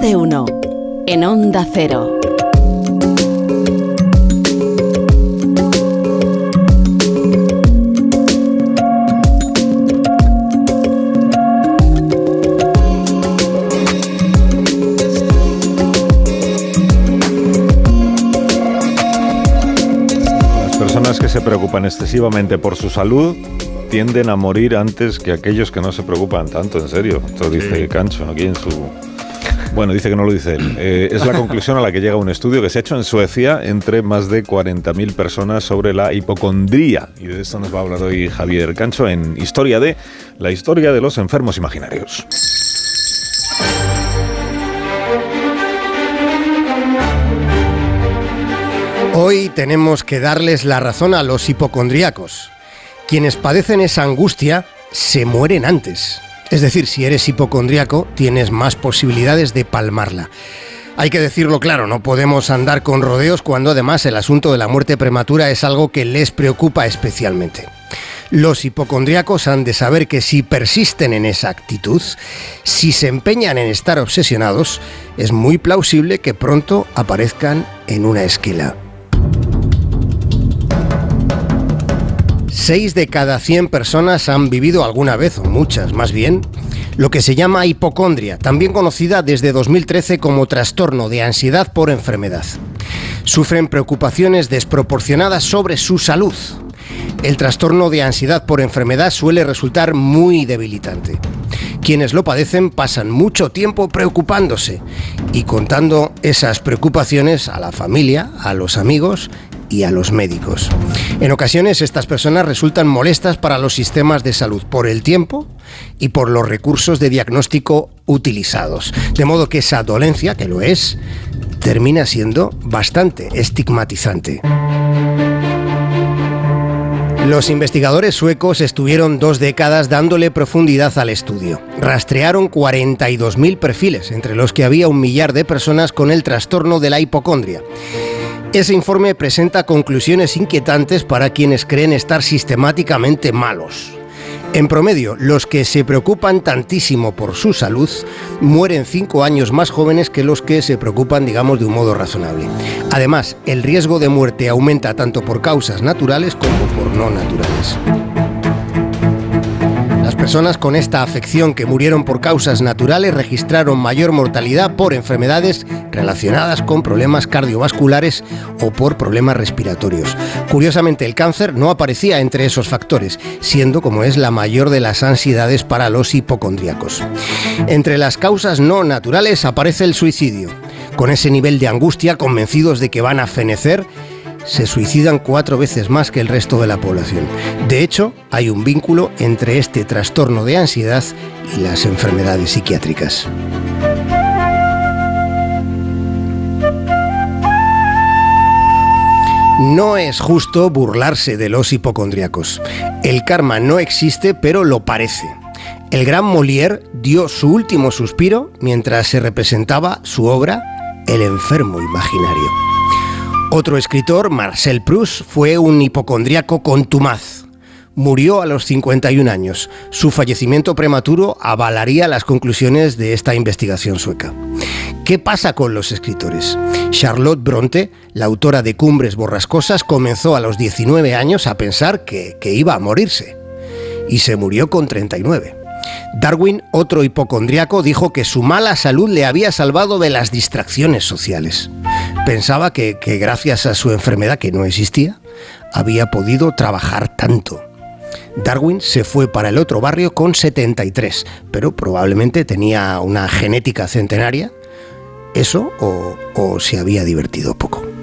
de uno. En Onda Cero. Las personas que se preocupan excesivamente por su salud tienden a morir antes que aquellos que no se preocupan tanto, en serio. Esto dice Cancho aquí en su... Bueno, dice que no lo dice él. Eh, es la conclusión a la que llega un estudio que se ha hecho en Suecia entre más de 40.000 personas sobre la hipocondría. Y de esto nos va a hablar hoy Javier Cancho en Historia de la historia de los enfermos imaginarios. Hoy tenemos que darles la razón a los hipocondríacos. Quienes padecen esa angustia se mueren antes. Es decir, si eres hipocondríaco, tienes más posibilidades de palmarla. Hay que decirlo claro, no podemos andar con rodeos cuando además el asunto de la muerte prematura es algo que les preocupa especialmente. Los hipocondríacos han de saber que si persisten en esa actitud, si se empeñan en estar obsesionados, es muy plausible que pronto aparezcan en una esquila. 6 de cada 100 personas han vivido alguna vez, o muchas más bien, lo que se llama hipocondria, también conocida desde 2013 como trastorno de ansiedad por enfermedad. Sufren preocupaciones desproporcionadas sobre su salud. El trastorno de ansiedad por enfermedad suele resultar muy debilitante. Quienes lo padecen pasan mucho tiempo preocupándose y contando esas preocupaciones a la familia, a los amigos y a los médicos. En ocasiones estas personas resultan molestas para los sistemas de salud por el tiempo y por los recursos de diagnóstico utilizados. De modo que esa dolencia, que lo es, termina siendo bastante estigmatizante. Los investigadores suecos estuvieron dos décadas dándole profundidad al estudio. Rastrearon 42.000 perfiles, entre los que había un millar de personas con el trastorno de la hipocondria. Ese informe presenta conclusiones inquietantes para quienes creen estar sistemáticamente malos. En promedio, los que se preocupan tantísimo por su salud mueren cinco años más jóvenes que los que se preocupan, digamos, de un modo razonable. Además, el riesgo de muerte aumenta tanto por causas naturales como por no naturales. Personas con esta afección que murieron por causas naturales registraron mayor mortalidad por enfermedades relacionadas con problemas cardiovasculares o por problemas respiratorios. Curiosamente, el cáncer no aparecía entre esos factores, siendo como es la mayor de las ansiedades para los hipocondríacos. Entre las causas no naturales aparece el suicidio. Con ese nivel de angustia, convencidos de que van a fenecer, se suicidan cuatro veces más que el resto de la población. De hecho, hay un vínculo entre este trastorno de ansiedad y las enfermedades psiquiátricas. No es justo burlarse de los hipocondríacos. El karma no existe, pero lo parece. El gran Molière dio su último suspiro mientras se representaba su obra El enfermo imaginario. Otro escritor, Marcel Proust, fue un hipocondríaco contumaz. Murió a los 51 años. Su fallecimiento prematuro avalaría las conclusiones de esta investigación sueca. ¿Qué pasa con los escritores? Charlotte Bronte, la autora de Cumbres Borrascosas, comenzó a los 19 años a pensar que, que iba a morirse. Y se murió con 39. Darwin, otro hipocondriaco, dijo que su mala salud le había salvado de las distracciones sociales. Pensaba que, gracias a su enfermedad, que no existía, había podido trabajar tanto. Darwin se fue para el otro barrio con 73, pero probablemente tenía una genética centenaria. Eso o, o se había divertido poco.